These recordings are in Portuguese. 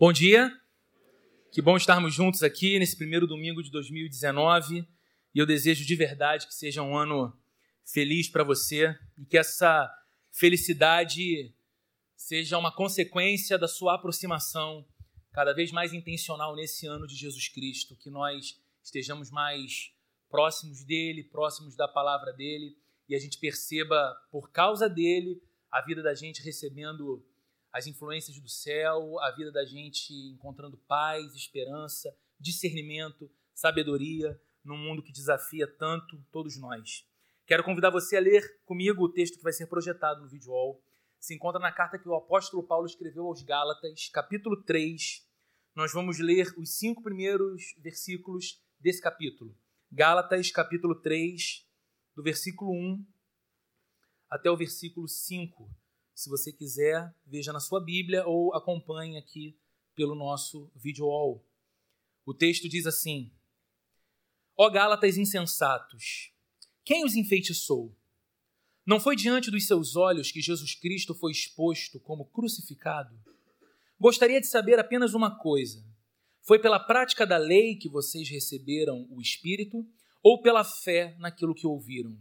Bom dia, que bom estarmos juntos aqui nesse primeiro domingo de 2019 e eu desejo de verdade que seja um ano feliz para você e que essa felicidade seja uma consequência da sua aproximação cada vez mais intencional nesse ano de Jesus Cristo, que nós estejamos mais próximos dele, próximos da palavra dele e a gente perceba por causa dele a vida da gente recebendo as influências do céu, a vida da gente encontrando paz, esperança, discernimento, sabedoria num mundo que desafia tanto todos nós. Quero convidar você a ler comigo o texto que vai ser projetado no vídeo wall. Se encontra na carta que o apóstolo Paulo escreveu aos Gálatas, capítulo 3. Nós vamos ler os cinco primeiros versículos desse capítulo. Gálatas, capítulo 3, do versículo 1 até o versículo 5. Se você quiser, veja na sua Bíblia ou acompanhe aqui pelo nosso vídeo wall. O texto diz assim: Ó Gálatas insensatos, quem os enfeitiçou? Não foi diante dos seus olhos que Jesus Cristo foi exposto como crucificado? Gostaria de saber apenas uma coisa: foi pela prática da lei que vocês receberam o Espírito ou pela fé naquilo que ouviram?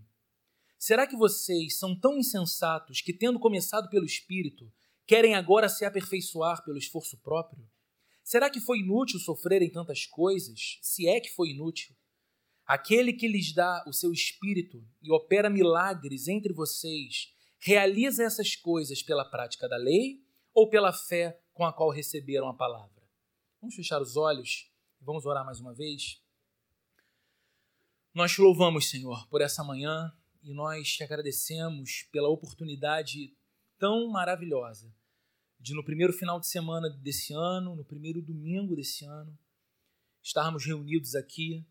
Será que vocês são tão insensatos que, tendo começado pelo Espírito, querem agora se aperfeiçoar pelo esforço próprio? Será que foi inútil sofrerem tantas coisas, se é que foi inútil? Aquele que lhes dá o seu Espírito e opera milagres entre vocês, realiza essas coisas pela prática da lei ou pela fé com a qual receberam a palavra? Vamos fechar os olhos e vamos orar mais uma vez? Nós te louvamos, Senhor, por essa manhã, e nós te agradecemos pela oportunidade tão maravilhosa de, no primeiro final de semana desse ano, no primeiro domingo desse ano, estarmos reunidos aqui,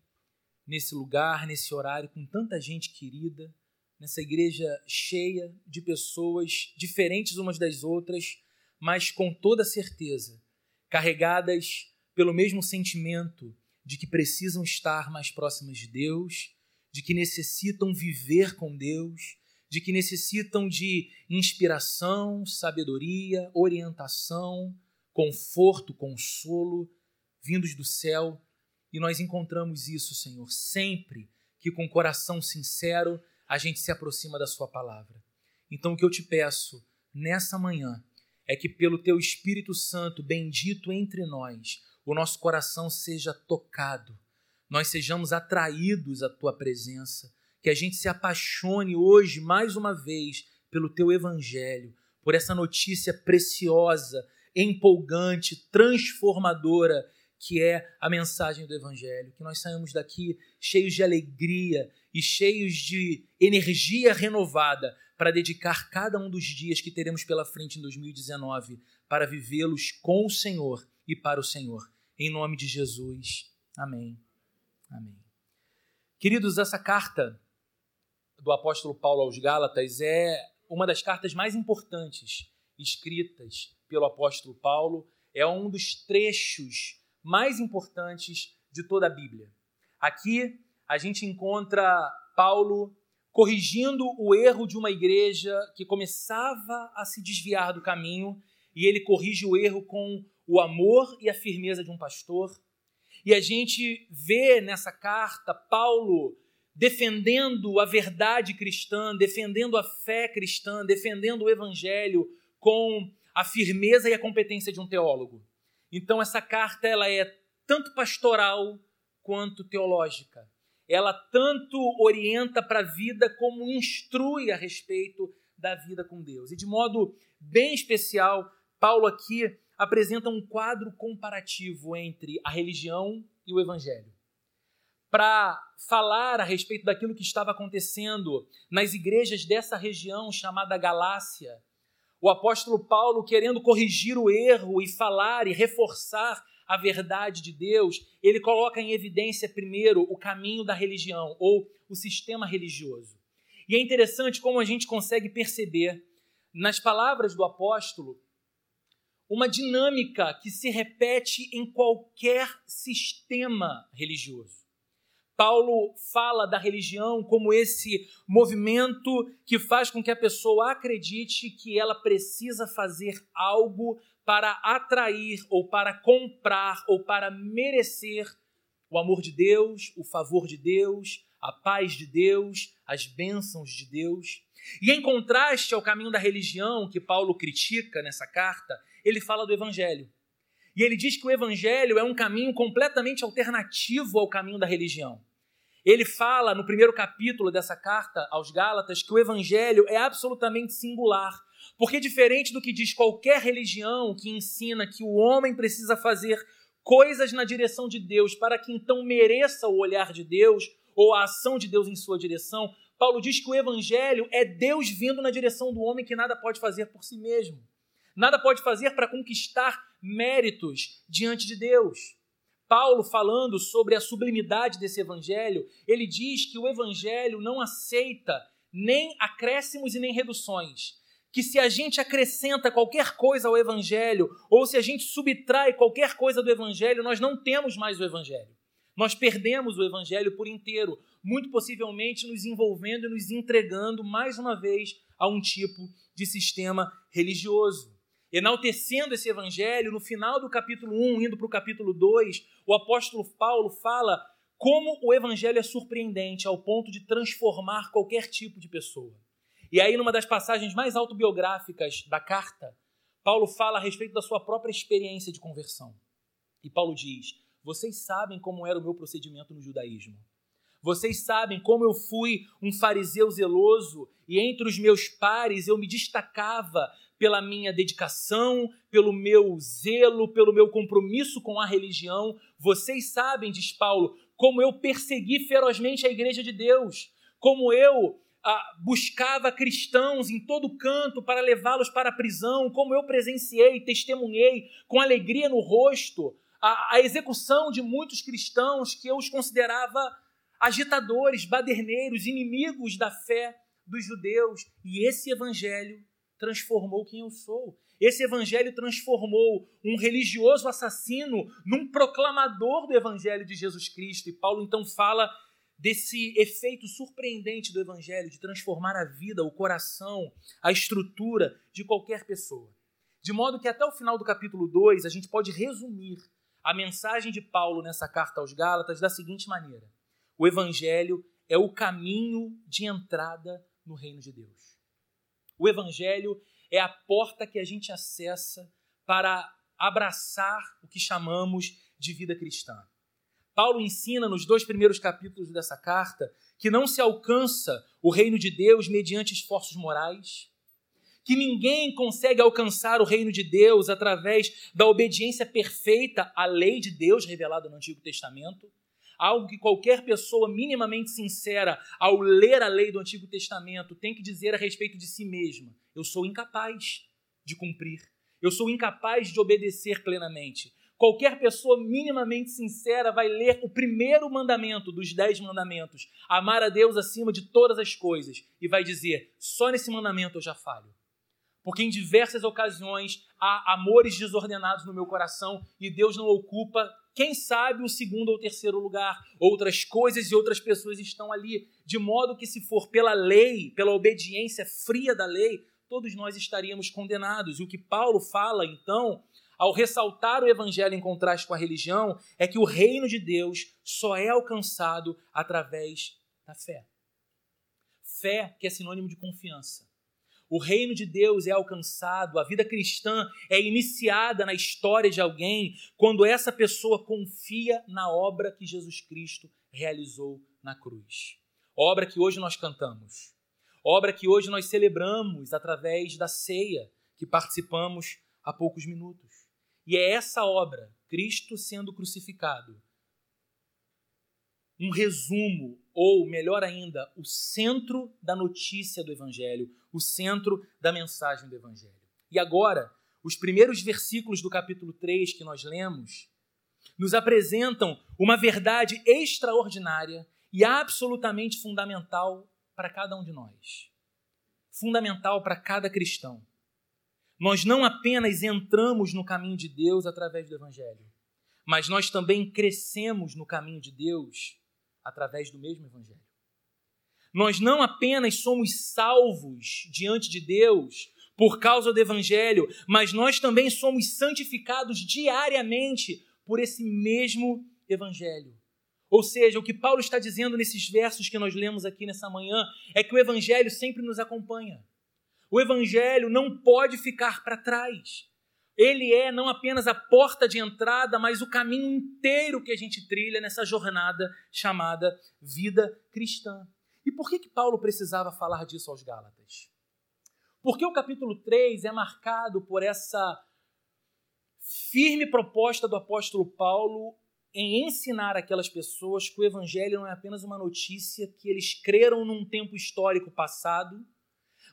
nesse lugar, nesse horário, com tanta gente querida, nessa igreja cheia de pessoas diferentes umas das outras, mas com toda certeza, carregadas pelo mesmo sentimento de que precisam estar mais próximas de Deus de que necessitam viver com Deus, de que necessitam de inspiração, sabedoria, orientação, conforto, consolo, vindos do céu. E nós encontramos isso, Senhor, sempre que com coração sincero a gente se aproxima da Sua palavra. Então, o que eu te peço nessa manhã é que, pelo Teu Espírito Santo bendito entre nós, o nosso coração seja tocado nós sejamos atraídos à tua presença, que a gente se apaixone hoje mais uma vez pelo teu evangelho, por essa notícia preciosa, empolgante, transformadora que é a mensagem do evangelho, que nós saímos daqui cheios de alegria e cheios de energia renovada para dedicar cada um dos dias que teremos pela frente em 2019 para vivê-los com o Senhor e para o Senhor. Em nome de Jesus. Amém. Amém. Queridos, essa carta do apóstolo Paulo aos Gálatas é uma das cartas mais importantes escritas pelo apóstolo Paulo, é um dos trechos mais importantes de toda a Bíblia. Aqui a gente encontra Paulo corrigindo o erro de uma igreja que começava a se desviar do caminho, e ele corrige o erro com o amor e a firmeza de um pastor e a gente vê nessa carta Paulo defendendo a verdade cristã, defendendo a fé cristã, defendendo o evangelho com a firmeza e a competência de um teólogo. Então essa carta ela é tanto pastoral quanto teológica. Ela tanto orienta para a vida como instrui a respeito da vida com Deus. E de modo bem especial, Paulo aqui apresenta um quadro comparativo entre a religião e o evangelho. Para falar a respeito daquilo que estava acontecendo nas igrejas dessa região chamada Galácia, o apóstolo Paulo, querendo corrigir o erro e falar e reforçar a verdade de Deus, ele coloca em evidência primeiro o caminho da religião ou o sistema religioso. E é interessante como a gente consegue perceber nas palavras do apóstolo uma dinâmica que se repete em qualquer sistema religioso. Paulo fala da religião como esse movimento que faz com que a pessoa acredite que ela precisa fazer algo para atrair ou para comprar ou para merecer o amor de Deus, o favor de Deus, a paz de Deus, as bênçãos de Deus. E em contraste ao caminho da religião que Paulo critica nessa carta, ele fala do evangelho. E ele diz que o evangelho é um caminho completamente alternativo ao caminho da religião. Ele fala no primeiro capítulo dessa carta aos Gálatas que o evangelho é absolutamente singular, porque diferente do que diz qualquer religião que ensina que o homem precisa fazer coisas na direção de Deus para que então mereça o olhar de Deus ou a ação de Deus em sua direção, Paulo diz que o evangelho é Deus vindo na direção do homem que nada pode fazer por si mesmo. Nada pode fazer para conquistar méritos diante de Deus. Paulo, falando sobre a sublimidade desse evangelho, ele diz que o evangelho não aceita nem acréscimos e nem reduções. Que se a gente acrescenta qualquer coisa ao evangelho, ou se a gente subtrai qualquer coisa do evangelho, nós não temos mais o evangelho. Nós perdemos o evangelho por inteiro, muito possivelmente nos envolvendo e nos entregando mais uma vez a um tipo de sistema religioso. Enaltecendo esse evangelho, no final do capítulo 1, indo para o capítulo 2, o apóstolo Paulo fala como o evangelho é surpreendente ao ponto de transformar qualquer tipo de pessoa. E aí, numa das passagens mais autobiográficas da carta, Paulo fala a respeito da sua própria experiência de conversão. E Paulo diz: Vocês sabem como era o meu procedimento no judaísmo. Vocês sabem como eu fui um fariseu zeloso e entre os meus pares eu me destacava pela minha dedicação, pelo meu zelo, pelo meu compromisso com a religião. Vocês sabem, diz Paulo, como eu persegui ferozmente a igreja de Deus, como eu ah, buscava cristãos em todo canto para levá-los para a prisão, como eu presenciei, testemunhei com alegria no rosto a, a execução de muitos cristãos que eu os considerava agitadores, baderneiros, inimigos da fé dos judeus. E esse evangelho transformou quem eu sou. Esse evangelho transformou um religioso assassino num proclamador do evangelho de Jesus Cristo. E Paulo então fala desse efeito surpreendente do evangelho de transformar a vida, o coração, a estrutura de qualquer pessoa. De modo que até o final do capítulo 2 a gente pode resumir a mensagem de Paulo nessa carta aos Gálatas da seguinte maneira: o Evangelho é o caminho de entrada no reino de Deus. O Evangelho é a porta que a gente acessa para abraçar o que chamamos de vida cristã. Paulo ensina nos dois primeiros capítulos dessa carta que não se alcança o reino de Deus mediante esforços morais, que ninguém consegue alcançar o reino de Deus através da obediência perfeita à lei de Deus revelada no Antigo Testamento, algo que qualquer pessoa minimamente sincera, ao ler a lei do Antigo Testamento, tem que dizer a respeito de si mesma: eu sou incapaz de cumprir, eu sou incapaz de obedecer plenamente. Qualquer pessoa minimamente sincera vai ler o primeiro mandamento dos dez mandamentos, amar a Deus acima de todas as coisas, e vai dizer: só nesse mandamento eu já falho. Porque em diversas ocasiões há amores desordenados no meu coração e Deus não ocupa, quem sabe, o segundo ou terceiro lugar. Outras coisas e outras pessoas estão ali, de modo que, se for pela lei, pela obediência fria da lei, todos nós estaríamos condenados. E o que Paulo fala, então, ao ressaltar o evangelho em contraste com a religião, é que o reino de Deus só é alcançado através da fé. Fé que é sinônimo de confiança. O reino de Deus é alcançado, a vida cristã é iniciada na história de alguém quando essa pessoa confia na obra que Jesus Cristo realizou na cruz. Obra que hoje nós cantamos, obra que hoje nós celebramos através da ceia que participamos há poucos minutos. E é essa obra, Cristo sendo crucificado, um resumo, ou melhor ainda, o centro da notícia do Evangelho, o centro da mensagem do Evangelho. E agora, os primeiros versículos do capítulo 3 que nós lemos nos apresentam uma verdade extraordinária e absolutamente fundamental para cada um de nós. Fundamental para cada cristão. Nós não apenas entramos no caminho de Deus através do Evangelho, mas nós também crescemos no caminho de Deus através do mesmo Evangelho. Nós não apenas somos salvos diante de Deus por causa do Evangelho, mas nós também somos santificados diariamente por esse mesmo Evangelho. Ou seja, o que Paulo está dizendo nesses versos que nós lemos aqui nessa manhã é que o Evangelho sempre nos acompanha. O Evangelho não pode ficar para trás. Ele é não apenas a porta de entrada, mas o caminho inteiro que a gente trilha nessa jornada chamada vida cristã. E por que, que Paulo precisava falar disso aos Gálatas? Porque o capítulo 3 é marcado por essa firme proposta do apóstolo Paulo em ensinar aquelas pessoas que o evangelho não é apenas uma notícia que eles creram num tempo histórico passado,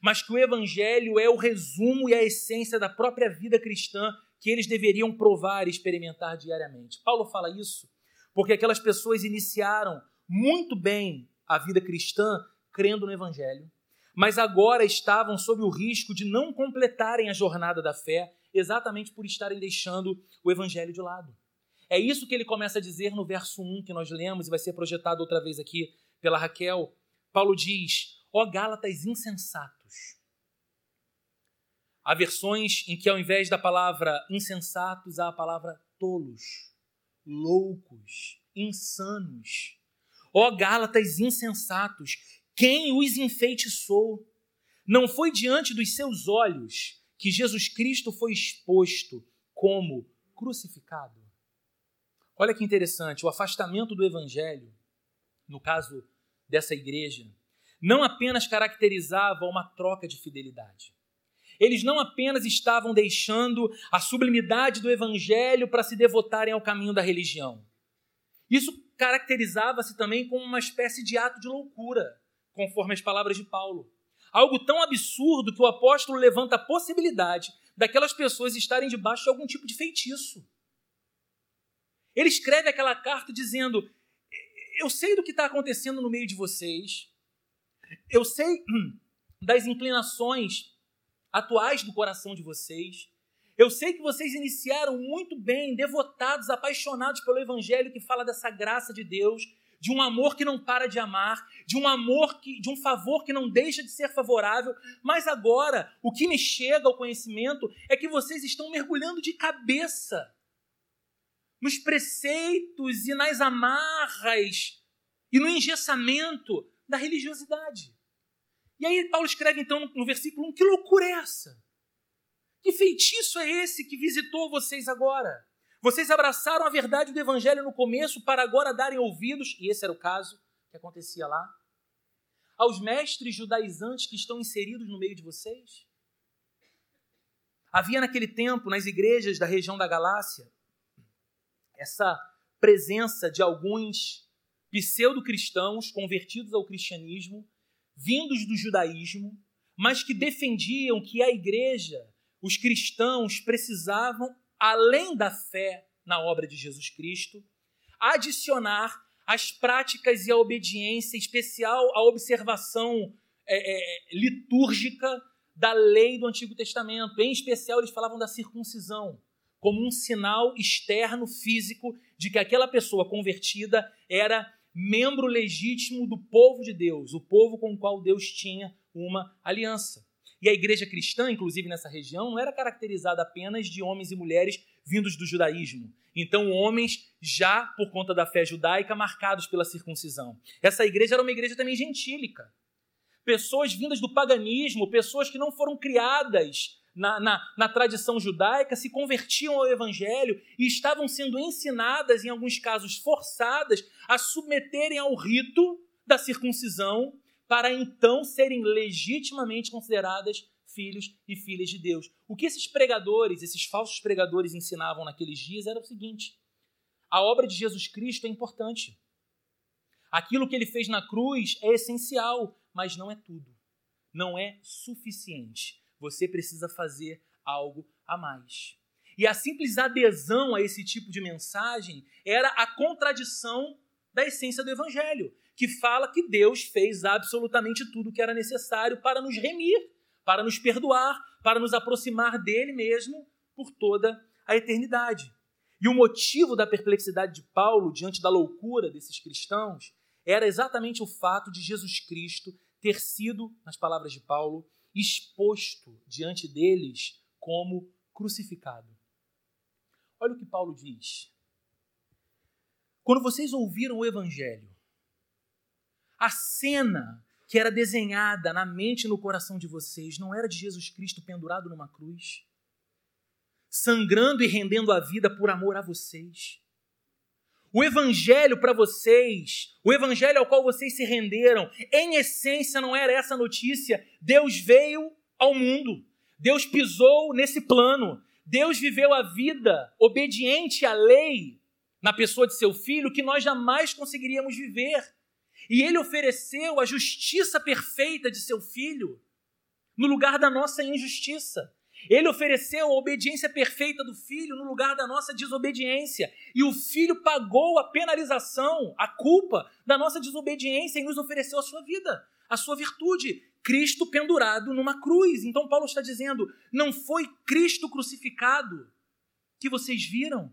mas que o evangelho é o resumo e a essência da própria vida cristã que eles deveriam provar e experimentar diariamente. Paulo fala isso porque aquelas pessoas iniciaram muito bem a vida cristã crendo no evangelho, mas agora estavam sob o risco de não completarem a jornada da fé exatamente por estarem deixando o evangelho de lado. É isso que ele começa a dizer no verso 1 que nós lemos e vai ser projetado outra vez aqui pela Raquel. Paulo diz: Ó Gálatas insensatos. Há versões em que ao invés da palavra insensatos há a palavra tolos, loucos, insanos. Ó Gálatas insensatos, quem os enfeitiçou? Não foi diante dos seus olhos que Jesus Cristo foi exposto como crucificado? Olha que interessante, o afastamento do evangelho, no caso dessa igreja, não apenas caracterizava uma troca de fidelidade. Eles não apenas estavam deixando a sublimidade do evangelho para se devotarem ao caminho da religião. Isso caracterizava-se também como uma espécie de ato de loucura, conforme as palavras de Paulo. Algo tão absurdo que o apóstolo levanta a possibilidade daquelas pessoas estarem debaixo de algum tipo de feitiço. Ele escreve aquela carta dizendo: Eu sei do que está acontecendo no meio de vocês, eu sei hum, das inclinações atuais do coração de vocês. Eu sei que vocês iniciaram muito bem, devotados, apaixonados pelo Evangelho que fala dessa graça de Deus, de um amor que não para de amar, de um amor que, de um favor que não deixa de ser favorável. Mas agora, o que me chega ao conhecimento é que vocês estão mergulhando de cabeça nos preceitos e nas amarras e no engessamento da religiosidade. E aí Paulo escreve então no versículo 1: que loucura é essa? Que feitiço é esse que visitou vocês agora? Vocês abraçaram a verdade do evangelho no começo para agora darem ouvidos, e esse era o caso que acontecia lá, aos mestres judaizantes que estão inseridos no meio de vocês? Havia naquele tempo, nas igrejas da região da Galácia, essa presença de alguns pseudo-cristãos convertidos ao cristianismo, vindos do judaísmo, mas que defendiam que a igreja, os cristãos, precisavam, além da fé na obra de Jesus Cristo, adicionar as práticas e a obediência, em especial a observação é, é, litúrgica da lei do Antigo Testamento. Em especial, eles falavam da circuncisão como um sinal externo, físico, de que aquela pessoa convertida era membro legítimo do povo de Deus, o povo com o qual Deus tinha uma aliança. E a igreja cristã, inclusive nessa região, não era caracterizada apenas de homens e mulheres vindos do judaísmo. Então, homens já, por conta da fé judaica, marcados pela circuncisão. Essa igreja era uma igreja também gentílica. Pessoas vindas do paganismo, pessoas que não foram criadas na, na, na, tradição judaica se convertiam ao evangelho e estavam sendo ensinadas, em alguns casos forçadas, a submeterem ao rito da circuncisão para então serem legitimamente consideradas filhos e filhas de Deus. O que esses pregadores, esses falsos pregadores ensinavam naqueles dias era o seguinte: a obra de Jesus Cristo é importante. Aquilo que ele fez na cruz é essencial, mas não é tudo. Não é suficiente você precisa fazer algo a mais. E a simples adesão a esse tipo de mensagem era a contradição da essência do Evangelho, que fala que Deus fez absolutamente tudo o que era necessário para nos remir, para nos perdoar, para nos aproximar dele mesmo por toda a eternidade. E o motivo da perplexidade de Paulo diante da loucura desses cristãos era exatamente o fato de Jesus Cristo ter sido, nas palavras de Paulo, exposto diante deles como crucificado. Olha o que Paulo diz. Quando vocês ouviram o evangelho, a cena que era desenhada na mente e no coração de vocês não era de Jesus Cristo pendurado numa cruz, sangrando e rendendo a vida por amor a vocês. O evangelho para vocês, o evangelho ao qual vocês se renderam, em essência não era essa notícia. Deus veio ao mundo. Deus pisou nesse plano. Deus viveu a vida obediente à lei na pessoa de seu filho que nós jamais conseguiríamos viver. E ele ofereceu a justiça perfeita de seu filho no lugar da nossa injustiça. Ele ofereceu a obediência perfeita do filho no lugar da nossa desobediência. E o filho pagou a penalização, a culpa da nossa desobediência e nos ofereceu a sua vida, a sua virtude. Cristo pendurado numa cruz. Então, Paulo está dizendo: não foi Cristo crucificado que vocês viram.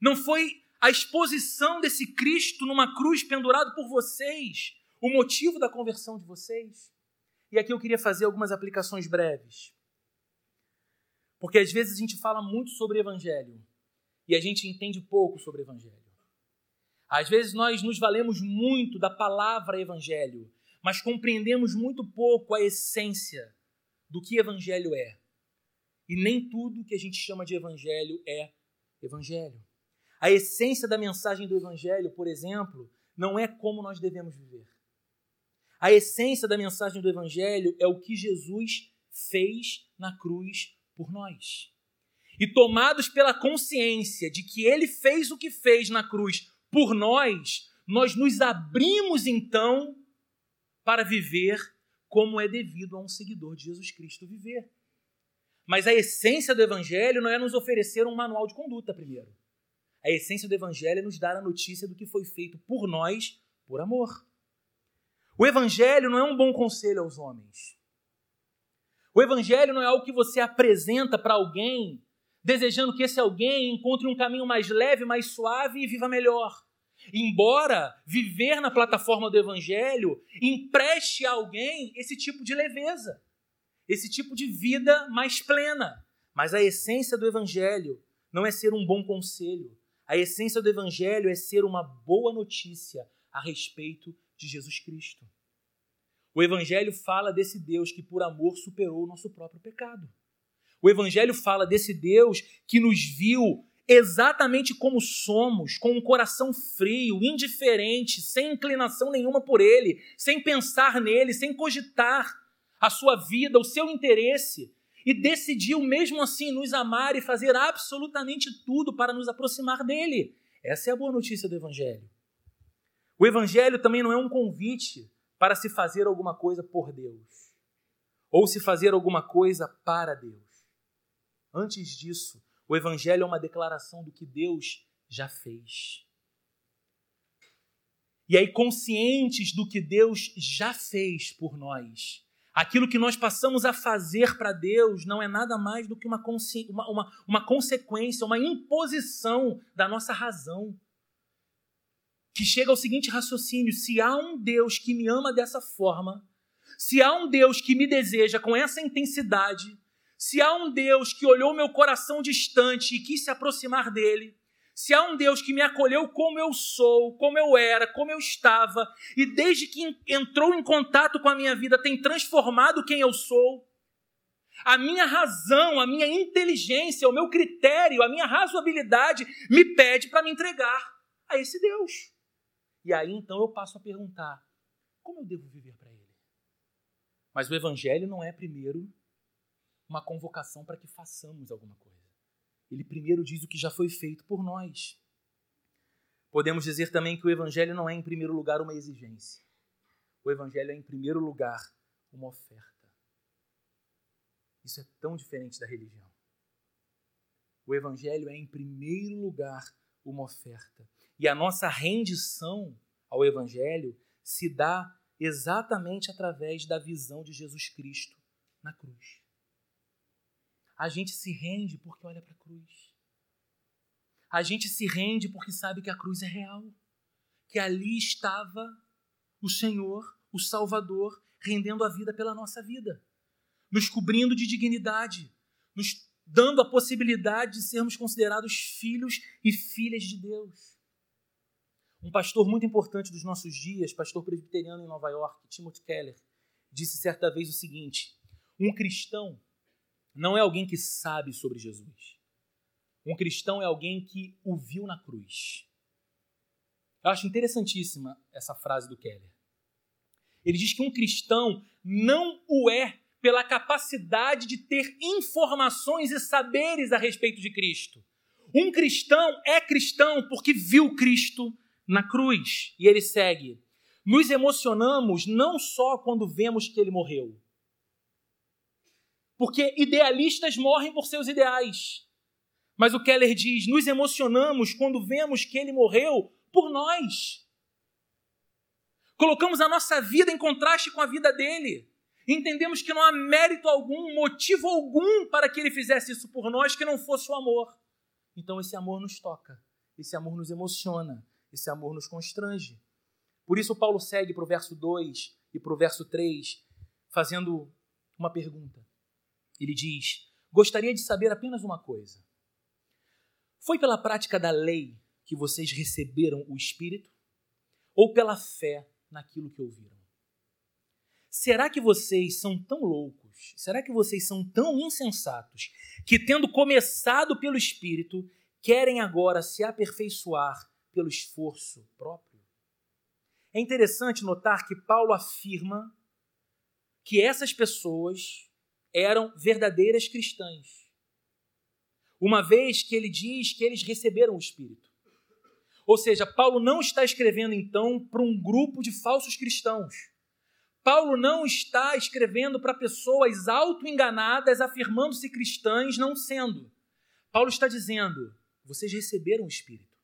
Não foi a exposição desse Cristo numa cruz pendurado por vocês o motivo da conversão de vocês. E aqui eu queria fazer algumas aplicações breves. Porque às vezes a gente fala muito sobre evangelho e a gente entende pouco sobre evangelho. Às vezes nós nos valemos muito da palavra evangelho, mas compreendemos muito pouco a essência do que evangelho é. E nem tudo que a gente chama de evangelho é evangelho. A essência da mensagem do evangelho, por exemplo, não é como nós devemos viver. A essência da mensagem do evangelho é o que Jesus fez na cruz por nós. E tomados pela consciência de que ele fez o que fez na cruz por nós, nós nos abrimos então para viver como é devido a um seguidor de Jesus Cristo viver. Mas a essência do evangelho não é nos oferecer um manual de conduta primeiro. A essência do evangelho é nos dar a notícia do que foi feito por nós por amor. O evangelho não é um bom conselho aos homens. O evangelho não é algo que você apresenta para alguém, desejando que esse alguém encontre um caminho mais leve, mais suave e viva melhor. Embora viver na plataforma do evangelho empreste a alguém esse tipo de leveza, esse tipo de vida mais plena. Mas a essência do evangelho não é ser um bom conselho. A essência do evangelho é ser uma boa notícia a respeito de Jesus Cristo. O Evangelho fala desse Deus que, por amor, superou o nosso próprio pecado. O Evangelho fala desse Deus que nos viu exatamente como somos, com um coração frio, indiferente, sem inclinação nenhuma por Ele, sem pensar nele, sem cogitar a sua vida, o seu interesse, e decidiu mesmo assim nos amar e fazer absolutamente tudo para nos aproximar dele. Essa é a boa notícia do Evangelho. O Evangelho também não é um convite para se fazer alguma coisa por Deus, ou se fazer alguma coisa para Deus. Antes disso, o Evangelho é uma declaração do que Deus já fez. E aí, conscientes do que Deus já fez por nós, aquilo que nós passamos a fazer para Deus não é nada mais do que uma, uma, uma, uma consequência, uma imposição da nossa razão que chega ao seguinte raciocínio: se há um Deus que me ama dessa forma, se há um Deus que me deseja com essa intensidade, se há um Deus que olhou meu coração distante e quis se aproximar dele, se há um Deus que me acolheu como eu sou, como eu era, como eu estava, e desde que entrou em contato com a minha vida tem transformado quem eu sou, a minha razão, a minha inteligência, o meu critério, a minha razoabilidade me pede para me entregar a esse Deus. E aí então eu passo a perguntar: como eu devo viver para Ele? Mas o Evangelho não é primeiro uma convocação para que façamos alguma coisa. Ele primeiro diz o que já foi feito por nós. Podemos dizer também que o Evangelho não é, em primeiro lugar, uma exigência. O Evangelho é, em primeiro lugar, uma oferta. Isso é tão diferente da religião. O Evangelho é, em primeiro lugar, uma oferta. E a nossa rendição ao Evangelho se dá exatamente através da visão de Jesus Cristo na cruz. A gente se rende porque olha para a cruz. A gente se rende porque sabe que a cruz é real. Que ali estava o Senhor, o Salvador, rendendo a vida pela nossa vida. nos cobrindo de dignidade, nos dando a possibilidade de sermos considerados filhos e filhas de Deus. Um pastor muito importante dos nossos dias, pastor presbiteriano em Nova York, Timothy Keller, disse certa vez o seguinte: um cristão não é alguém que sabe sobre Jesus. Um cristão é alguém que o viu na cruz. Eu acho interessantíssima essa frase do Keller. Ele diz que um cristão não o é pela capacidade de ter informações e saberes a respeito de Cristo. Um cristão é cristão porque viu Cristo na cruz. E ele segue: Nos emocionamos não só quando vemos que ele morreu. Porque idealistas morrem por seus ideais. Mas o Keller diz: nos emocionamos quando vemos que ele morreu por nós. Colocamos a nossa vida em contraste com a vida dele. Entendemos que não há mérito algum, motivo algum para que ele fizesse isso por nós que não fosse o amor. Então esse amor nos toca, esse amor nos emociona, esse amor nos constrange. Por isso Paulo segue para o verso 2 e para o verso 3, fazendo uma pergunta. Ele diz: Gostaria de saber apenas uma coisa. Foi pela prática da lei que vocês receberam o Espírito? Ou pela fé naquilo que ouviram? Será que vocês são tão loucos? Será que vocês são tão insensatos que, tendo começado pelo Espírito, querem agora se aperfeiçoar pelo esforço próprio? É interessante notar que Paulo afirma que essas pessoas eram verdadeiras cristãs, uma vez que ele diz que eles receberam o Espírito. Ou seja, Paulo não está escrevendo então para um grupo de falsos cristãos Paulo não está escrevendo para pessoas auto-enganadas, afirmando-se cristãs, não sendo. Paulo está dizendo: vocês receberam o Espírito.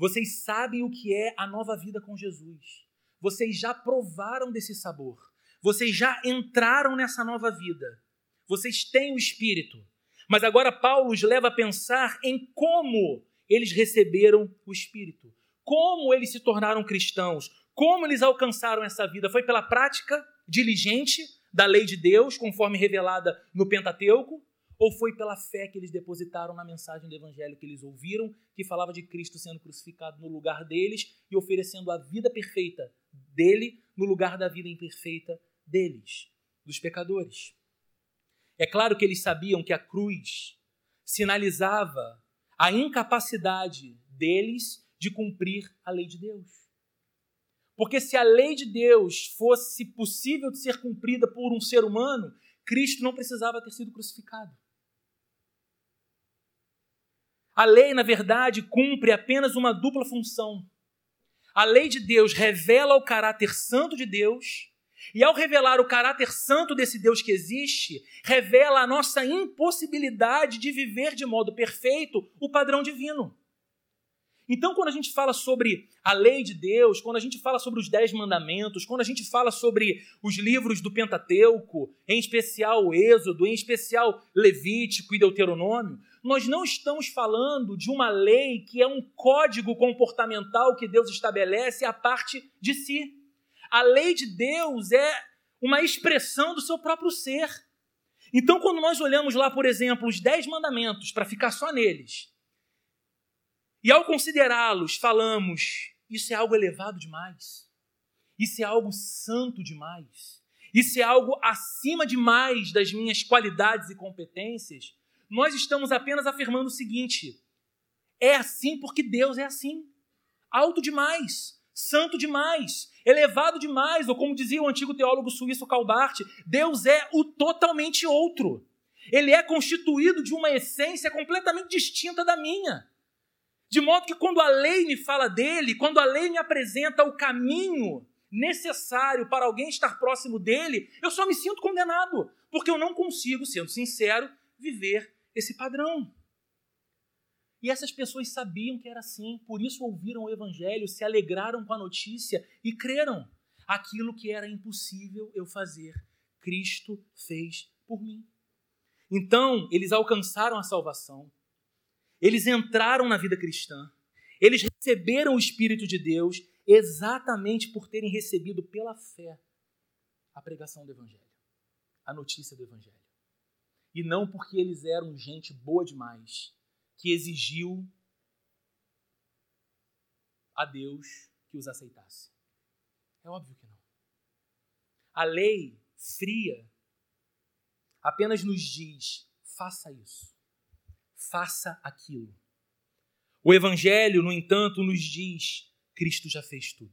Vocês sabem o que é a nova vida com Jesus. Vocês já provaram desse sabor. Vocês já entraram nessa nova vida. Vocês têm o Espírito. Mas agora Paulo os leva a pensar em como eles receberam o Espírito. Como eles se tornaram cristãos como eles alcançaram essa vida? Foi pela prática diligente da lei de Deus, conforme revelada no Pentateuco? Ou foi pela fé que eles depositaram na mensagem do Evangelho que eles ouviram, que falava de Cristo sendo crucificado no lugar deles e oferecendo a vida perfeita dele no lugar da vida imperfeita deles, dos pecadores? É claro que eles sabiam que a cruz sinalizava a incapacidade deles de cumprir a lei de Deus. Porque se a lei de Deus fosse possível de ser cumprida por um ser humano, Cristo não precisava ter sido crucificado. A lei, na verdade, cumpre apenas uma dupla função. A lei de Deus revela o caráter santo de Deus, e ao revelar o caráter santo desse Deus que existe, revela a nossa impossibilidade de viver de modo perfeito o padrão divino. Então, quando a gente fala sobre a lei de Deus, quando a gente fala sobre os dez mandamentos, quando a gente fala sobre os livros do Pentateuco, em especial o Êxodo, em especial Levítico e Deuteronômio, nós não estamos falando de uma lei que é um código comportamental que Deus estabelece à parte de si. A lei de Deus é uma expressão do seu próprio ser. Então, quando nós olhamos lá, por exemplo, os dez mandamentos, para ficar só neles, e ao considerá-los, falamos: isso é algo elevado demais, isso é algo santo demais, isso é algo acima demais das minhas qualidades e competências. Nós estamos apenas afirmando o seguinte: é assim porque Deus é assim, alto demais, santo demais, elevado demais, ou como dizia o antigo teólogo suíço Calbart, Deus é o totalmente outro. Ele é constituído de uma essência completamente distinta da minha. De modo que quando a lei me fala dele, quando a lei me apresenta o caminho necessário para alguém estar próximo dele, eu só me sinto condenado, porque eu não consigo, sendo sincero, viver esse padrão. E essas pessoas sabiam que era assim, por isso ouviram o evangelho, se alegraram com a notícia e creram. Aquilo que era impossível eu fazer, Cristo fez por mim. Então, eles alcançaram a salvação, eles entraram na vida cristã. Eles receberam o Espírito de Deus exatamente por terem recebido pela fé a pregação do Evangelho. a notícia do Evangelho. E não porque eles eram gente boa demais, que exigiu a Deus que os aceitasse. É óbvio que não. A lei fria apenas nos diz: faça isso, faça aquilo. O Evangelho, no entanto, nos diz: Cristo já fez tudo.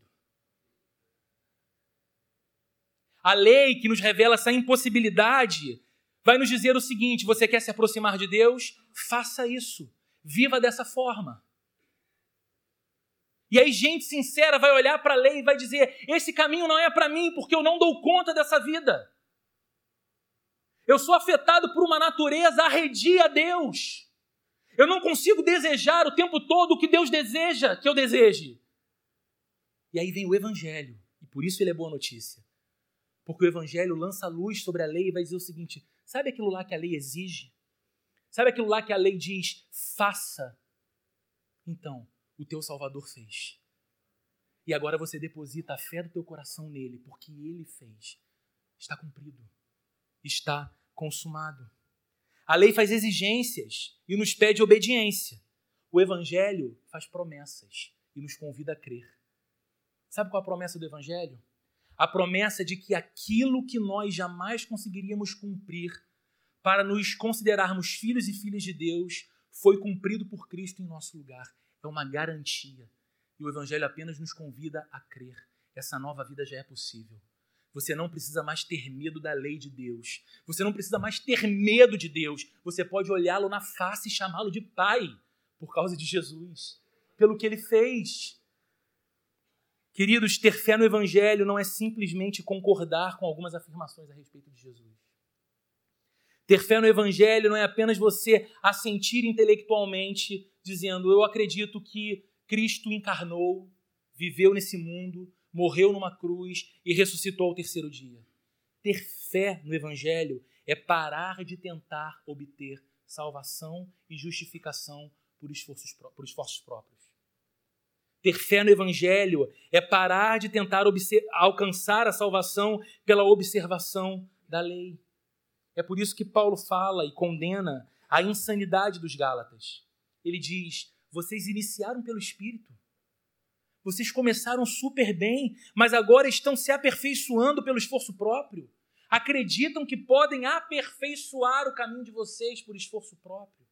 A lei que nos revela essa impossibilidade vai nos dizer o seguinte: você quer se aproximar de Deus? Faça isso. Viva dessa forma. E aí, gente sincera vai olhar para a lei e vai dizer: esse caminho não é para mim, porque eu não dou conta dessa vida. Eu sou afetado por uma natureza arredia a Deus. Eu não consigo desejar o tempo todo o que Deus deseja que eu deseje. E aí vem o Evangelho, e por isso ele é boa notícia. Porque o Evangelho lança luz sobre a lei e vai dizer o seguinte: sabe aquilo lá que a lei exige? Sabe aquilo lá que a lei diz, faça? Então, o teu Salvador fez. E agora você deposita a fé do teu coração nele, porque ele fez. Está cumprido. Está consumado. A lei faz exigências e nos pede obediência. O Evangelho faz promessas e nos convida a crer. Sabe qual é a promessa do Evangelho? A promessa de que aquilo que nós jamais conseguiríamos cumprir para nos considerarmos filhos e filhas de Deus foi cumprido por Cristo em nosso lugar. É uma garantia. E o Evangelho apenas nos convida a crer. Essa nova vida já é possível. Você não precisa mais ter medo da lei de Deus. Você não precisa mais ter medo de Deus. Você pode olhá-lo na face e chamá-lo de Pai por causa de Jesus, pelo que ele fez. Queridos, ter fé no Evangelho não é simplesmente concordar com algumas afirmações a respeito de Jesus. Ter fé no Evangelho não é apenas você assentir intelectualmente, dizendo: Eu acredito que Cristo encarnou, viveu nesse mundo, morreu numa cruz e ressuscitou ao terceiro dia. Ter fé no Evangelho é parar de tentar obter salvação e justificação por esforços, por esforços próprios. Ter fé no Evangelho é parar de tentar alcançar a salvação pela observação da lei. É por isso que Paulo fala e condena a insanidade dos Gálatas. Ele diz: vocês iniciaram pelo Espírito. Vocês começaram super bem, mas agora estão se aperfeiçoando pelo esforço próprio. Acreditam que podem aperfeiçoar o caminho de vocês por esforço próprio.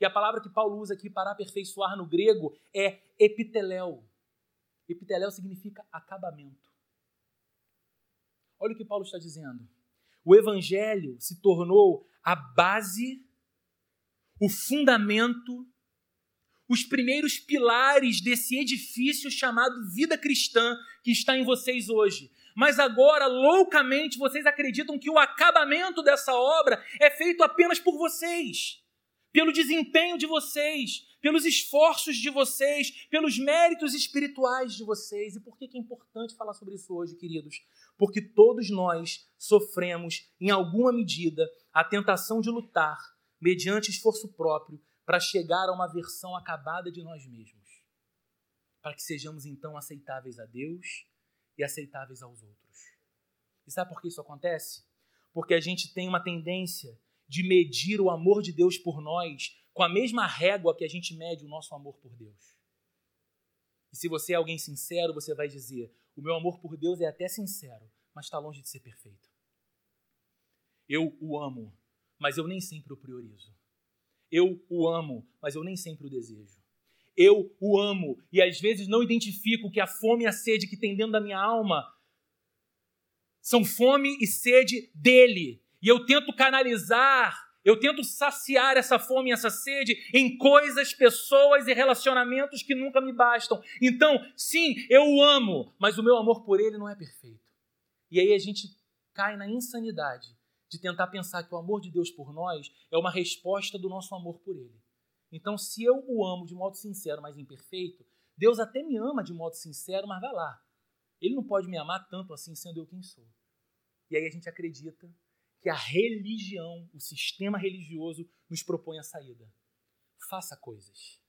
E a palavra que Paulo usa aqui para aperfeiçoar no grego é epiteléu. Epiteléu significa acabamento. Olha o que Paulo está dizendo. O evangelho se tornou a base, o fundamento os primeiros pilares desse edifício chamado vida cristã que está em vocês hoje. Mas agora, loucamente, vocês acreditam que o acabamento dessa obra é feito apenas por vocês, pelo desempenho de vocês, pelos esforços de vocês, pelos méritos espirituais de vocês. E por que é importante falar sobre isso hoje, queridos? Porque todos nós sofremos, em alguma medida, a tentação de lutar, mediante esforço próprio, para chegar a uma versão acabada de nós mesmos, para que sejamos então aceitáveis a Deus e aceitáveis aos outros. E sabe por que isso acontece? Porque a gente tem uma tendência de medir o amor de Deus por nós com a mesma régua que a gente mede o nosso amor por Deus. E se você é alguém sincero, você vai dizer: o meu amor por Deus é até sincero, mas está longe de ser perfeito. Eu o amo, mas eu nem sempre o priorizo. Eu o amo, mas eu nem sempre o desejo. Eu o amo e às vezes não identifico que a fome e a sede que tem dentro da minha alma são fome e sede dele. E eu tento canalizar, eu tento saciar essa fome e essa sede em coisas, pessoas e relacionamentos que nunca me bastam. Então, sim, eu o amo, mas o meu amor por ele não é perfeito. E aí a gente cai na insanidade de tentar pensar que o amor de Deus por nós é uma resposta do nosso amor por Ele. Então, se eu o amo de modo sincero, mas imperfeito, Deus até me ama de modo sincero, mas vai lá. Ele não pode me amar tanto assim sendo eu quem sou. E aí a gente acredita que a religião, o sistema religioso, nos propõe a saída. Faça coisas.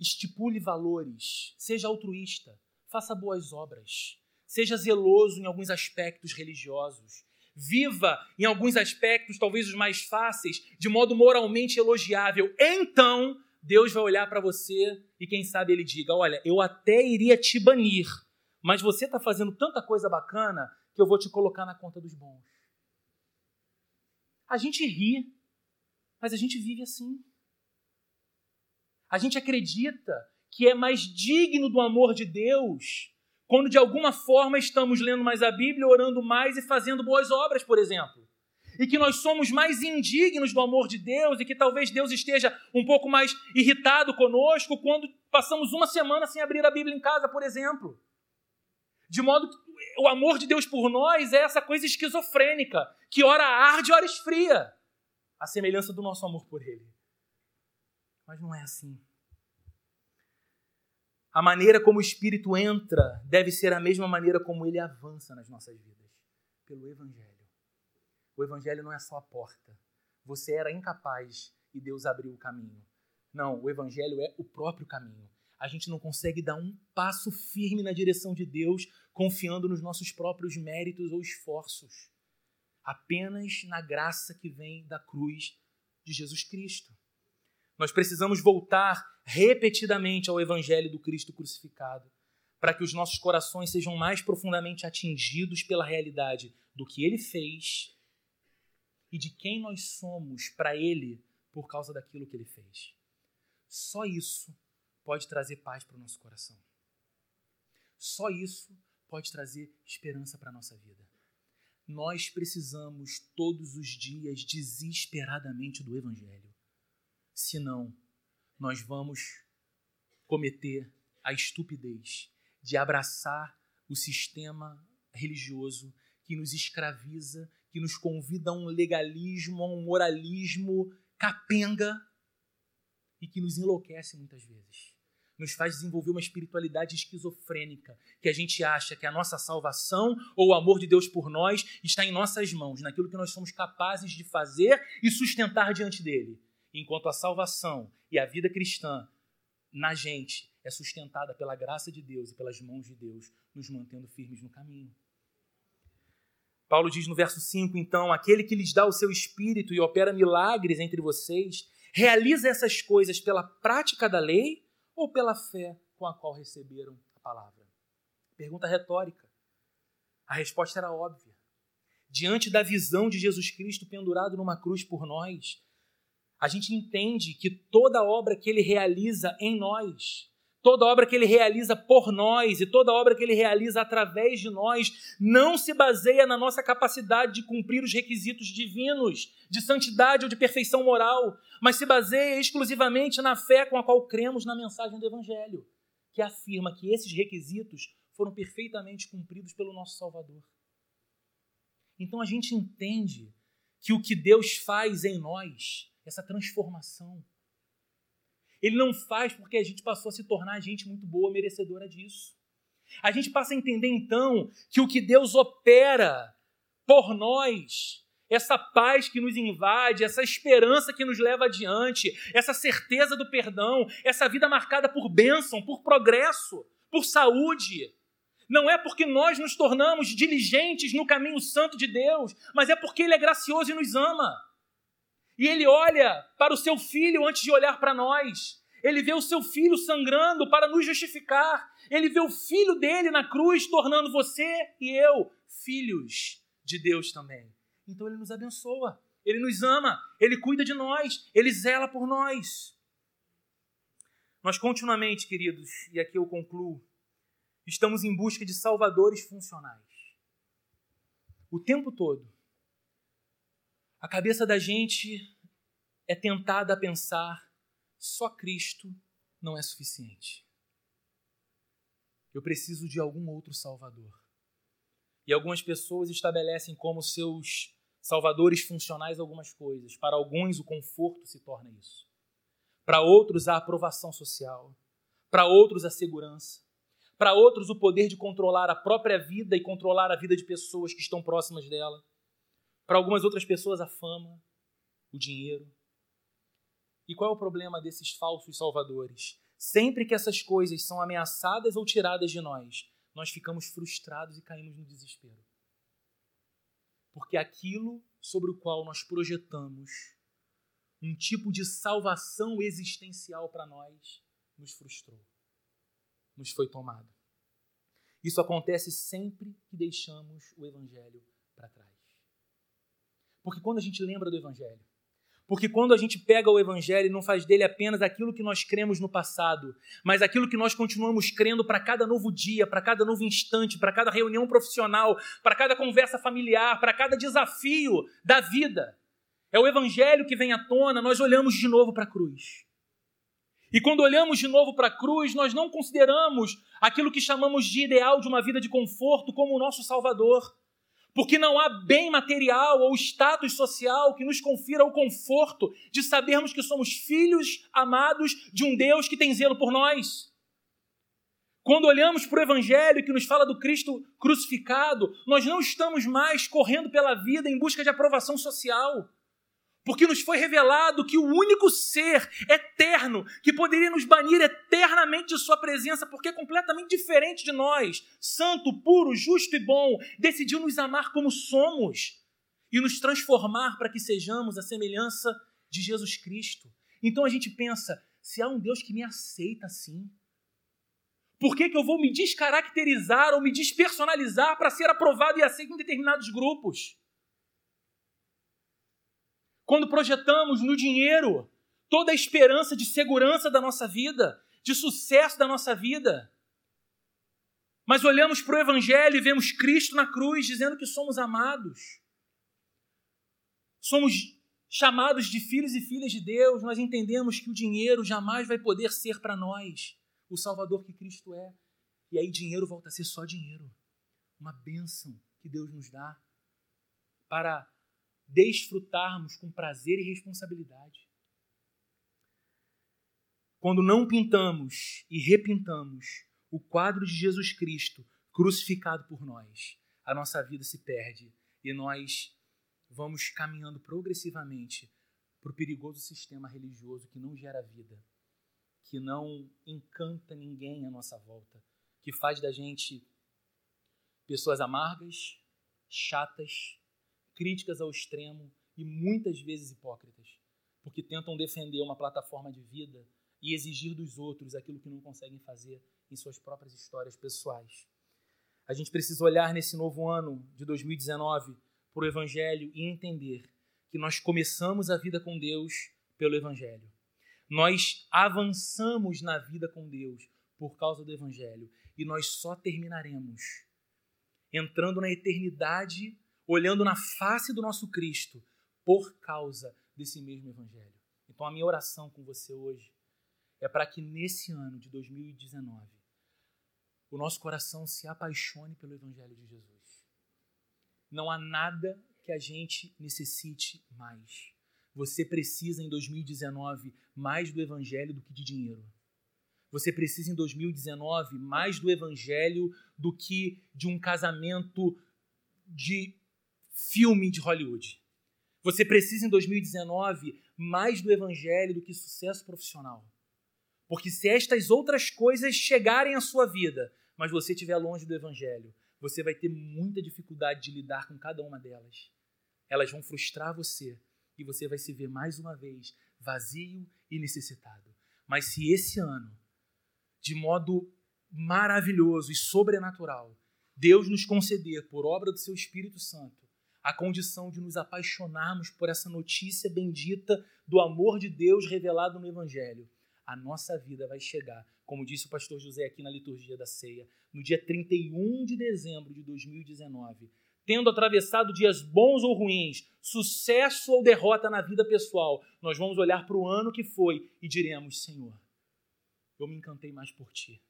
Estipule valores. Seja altruísta. Faça boas obras Seja zeloso em alguns aspectos religiosos. Viva em alguns aspectos, talvez os mais fáceis, de modo moralmente elogiável. Então, Deus vai olhar para você e, quem sabe, ele diga: Olha, eu até iria te banir, mas você está fazendo tanta coisa bacana que eu vou te colocar na conta dos bons. A gente ri, mas a gente vive assim. A gente acredita que é mais digno do amor de Deus quando de alguma forma estamos lendo mais a Bíblia, orando mais e fazendo boas obras, por exemplo. E que nós somos mais indignos do amor de Deus e que talvez Deus esteja um pouco mais irritado conosco quando passamos uma semana sem abrir a Bíblia em casa, por exemplo. De modo que o amor de Deus por nós é essa coisa esquizofrênica, que ora arde, ora esfria, a semelhança do nosso amor por Ele. Mas não é assim. A maneira como o Espírito entra deve ser a mesma maneira como ele avança nas nossas vidas pelo Evangelho. O Evangelho não é só a porta. Você era incapaz e Deus abriu o caminho. Não, o Evangelho é o próprio caminho. A gente não consegue dar um passo firme na direção de Deus confiando nos nossos próprios méritos ou esforços. Apenas na graça que vem da cruz de Jesus Cristo. Nós precisamos voltar repetidamente ao Evangelho do Cristo crucificado, para que os nossos corações sejam mais profundamente atingidos pela realidade do que ele fez e de quem nós somos para ele por causa daquilo que ele fez. Só isso pode trazer paz para o nosso coração. Só isso pode trazer esperança para a nossa vida. Nós precisamos todos os dias desesperadamente do Evangelho. Senão, nós vamos cometer a estupidez de abraçar o sistema religioso que nos escraviza, que nos convida a um legalismo, a um moralismo capenga e que nos enlouquece muitas vezes. Nos faz desenvolver uma espiritualidade esquizofrênica, que a gente acha que a nossa salvação ou o amor de Deus por nós está em nossas mãos, naquilo que nós somos capazes de fazer e sustentar diante dele enquanto a salvação e a vida cristã na gente é sustentada pela graça de Deus e pelas mãos de Deus, nos mantendo firmes no caminho. Paulo diz no verso 5, então: aquele que lhes dá o seu espírito e opera milagres entre vocês, realiza essas coisas pela prática da lei ou pela fé com a qual receberam a palavra? Pergunta retórica. A resposta era óbvia. Diante da visão de Jesus Cristo pendurado numa cruz por nós, a gente entende que toda obra que ele realiza em nós, toda obra que ele realiza por nós e toda obra que ele realiza através de nós não se baseia na nossa capacidade de cumprir os requisitos divinos de santidade ou de perfeição moral, mas se baseia exclusivamente na fé com a qual cremos na mensagem do Evangelho, que afirma que esses requisitos foram perfeitamente cumpridos pelo nosso Salvador. Então a gente entende que o que Deus faz em nós essa transformação. Ele não faz porque a gente passou a se tornar gente muito boa, merecedora disso. A gente passa a entender então que o que Deus opera por nós, essa paz que nos invade, essa esperança que nos leva adiante, essa certeza do perdão, essa vida marcada por bênção, por progresso, por saúde, não é porque nós nos tornamos diligentes no caminho santo de Deus, mas é porque Ele é gracioso e nos ama. E ele olha para o seu filho antes de olhar para nós. Ele vê o seu filho sangrando para nos justificar. Ele vê o filho dele na cruz, tornando você e eu filhos de Deus também. Então ele nos abençoa, ele nos ama, ele cuida de nós, ele zela por nós. Nós continuamente, queridos, e aqui eu concluo, estamos em busca de salvadores funcionais. O tempo todo a cabeça da gente é tentada a pensar só Cristo não é suficiente. Eu preciso de algum outro Salvador. E algumas pessoas estabelecem como seus salvadores funcionais algumas coisas. Para alguns, o conforto se torna isso. Para outros, a aprovação social. Para outros, a segurança. Para outros, o poder de controlar a própria vida e controlar a vida de pessoas que estão próximas dela. Para algumas outras pessoas, a fama, o dinheiro. E qual é o problema desses falsos salvadores? Sempre que essas coisas são ameaçadas ou tiradas de nós, nós ficamos frustrados e caímos no desespero. Porque aquilo sobre o qual nós projetamos um tipo de salvação existencial para nós nos frustrou, nos foi tomado. Isso acontece sempre que deixamos o Evangelho para trás. Porque quando a gente lembra do Evangelho, porque quando a gente pega o Evangelho e não faz dele apenas aquilo que nós cremos no passado, mas aquilo que nós continuamos crendo para cada novo dia, para cada novo instante, para cada reunião profissional, para cada conversa familiar, para cada desafio da vida, é o Evangelho que vem à tona, nós olhamos de novo para a cruz. E quando olhamos de novo para a cruz, nós não consideramos aquilo que chamamos de ideal de uma vida de conforto como o nosso Salvador porque não há bem material ou status social que nos confira o conforto de sabermos que somos filhos amados de um Deus que tem zelo por nós. Quando olhamos para o Evangelho que nos fala do Cristo crucificado, nós não estamos mais correndo pela vida em busca de aprovação social porque nos foi revelado que o único ser eterno que poderia nos banir eternamente de Sua presença, porque é completamente diferente de nós, santo, puro, justo e bom, decidiu nos amar como somos e nos transformar para que sejamos a semelhança de Jesus Cristo. Então a gente pensa: se há um Deus que me aceita assim, por que, que eu vou me descaracterizar ou me despersonalizar para ser aprovado e aceito em determinados grupos? Quando projetamos no dinheiro toda a esperança de segurança da nossa vida, de sucesso da nossa vida. Mas olhamos para o Evangelho e vemos Cristo na cruz dizendo que somos amados. Somos chamados de filhos e filhas de Deus, nós entendemos que o dinheiro jamais vai poder ser para nós o Salvador que Cristo é. E aí dinheiro volta a ser só dinheiro. Uma bênção que Deus nos dá para desfrutarmos com prazer e responsabilidade. Quando não pintamos e repintamos o quadro de Jesus Cristo crucificado por nós, a nossa vida se perde e nós vamos caminhando progressivamente para o perigoso sistema religioso que não gera vida, que não encanta ninguém à nossa volta, que faz da gente pessoas amargas, chatas, críticas ao extremo e muitas vezes hipócritas, porque tentam defender uma plataforma de vida e exigir dos outros aquilo que não conseguem fazer em suas próprias histórias pessoais. A gente precisa olhar nesse novo ano de 2019 para o Evangelho e entender que nós começamos a vida com Deus pelo Evangelho. Nós avançamos na vida com Deus por causa do Evangelho e nós só terminaremos entrando na eternidade olhando na face do nosso Cristo por causa desse mesmo Evangelho. Então, a minha oração com você hoje é para que nesse ano de 2019 o nosso coração se apaixone pelo Evangelho de Jesus. Não há nada que a gente necessite mais. Você precisa em 2019 mais do Evangelho do que de dinheiro. Você precisa em 2019 mais do Evangelho do que de um casamento de filme de Hollywood. Você precisa, em 2019, mais do evangelho do que sucesso profissional. Porque se estas outras coisas chegarem à sua vida, mas você estiver longe do evangelho, você vai ter muita dificuldade de lidar com cada uma delas. Elas vão frustrar você e você vai se ver mais uma vez vazio e necessitado. Mas se esse ano, de modo maravilhoso e sobrenatural, Deus nos conceder, por obra do seu Espírito Santo, a condição de nos apaixonarmos por essa notícia bendita do amor de Deus revelado no Evangelho, a nossa vida vai chegar, como disse o pastor José aqui na liturgia da ceia, no dia 31 de dezembro de 2019, tendo atravessado dias bons ou ruins, sucesso ou derrota na vida pessoal, nós vamos olhar para o ano que foi e diremos: Senhor, eu me encantei mais por ti,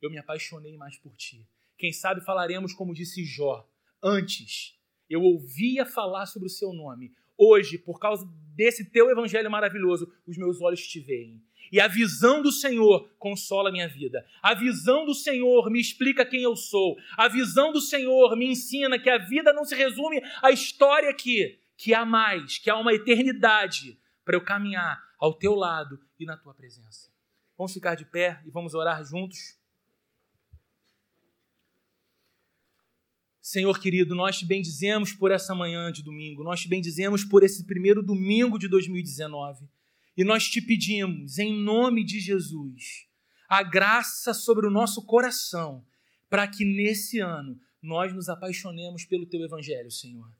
eu me apaixonei mais por ti. Quem sabe falaremos como disse Jó, antes eu ouvia falar sobre o seu nome. Hoje, por causa desse teu evangelho maravilhoso, os meus olhos te veem. E a visão do Senhor consola a minha vida. A visão do Senhor me explica quem eu sou. A visão do Senhor me ensina que a vida não se resume à história aqui, que há mais, que há uma eternidade para eu caminhar ao teu lado e na tua presença. Vamos ficar de pé e vamos orar juntos. Senhor querido, nós te bendizemos por essa manhã de domingo, nós te bendizemos por esse primeiro domingo de 2019 e nós te pedimos, em nome de Jesus, a graça sobre o nosso coração para que nesse ano nós nos apaixonemos pelo teu evangelho, Senhor.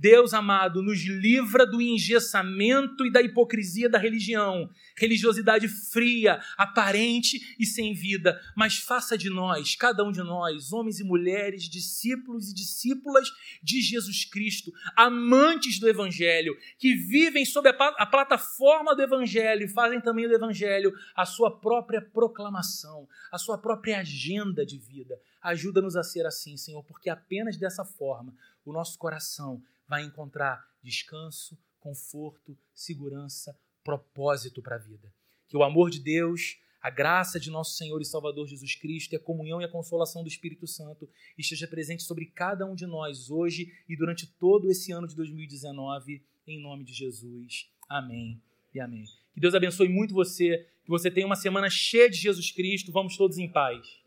Deus amado, nos livra do engessamento e da hipocrisia da religião, religiosidade fria, aparente e sem vida, mas faça de nós, cada um de nós, homens e mulheres, discípulos e discípulas de Jesus Cristo, amantes do Evangelho, que vivem sob a, a plataforma do Evangelho e fazem também do Evangelho a sua própria proclamação, a sua própria agenda de vida. Ajuda-nos a ser assim, Senhor, porque apenas dessa forma o nosso coração vai encontrar descanso, conforto, segurança, propósito para a vida. Que o amor de Deus, a graça de nosso Senhor e Salvador Jesus Cristo e a comunhão e a consolação do Espírito Santo esteja presente sobre cada um de nós hoje e durante todo esse ano de 2019, em nome de Jesus. Amém e amém. Que Deus abençoe muito você, que você tenha uma semana cheia de Jesus Cristo. Vamos todos em paz.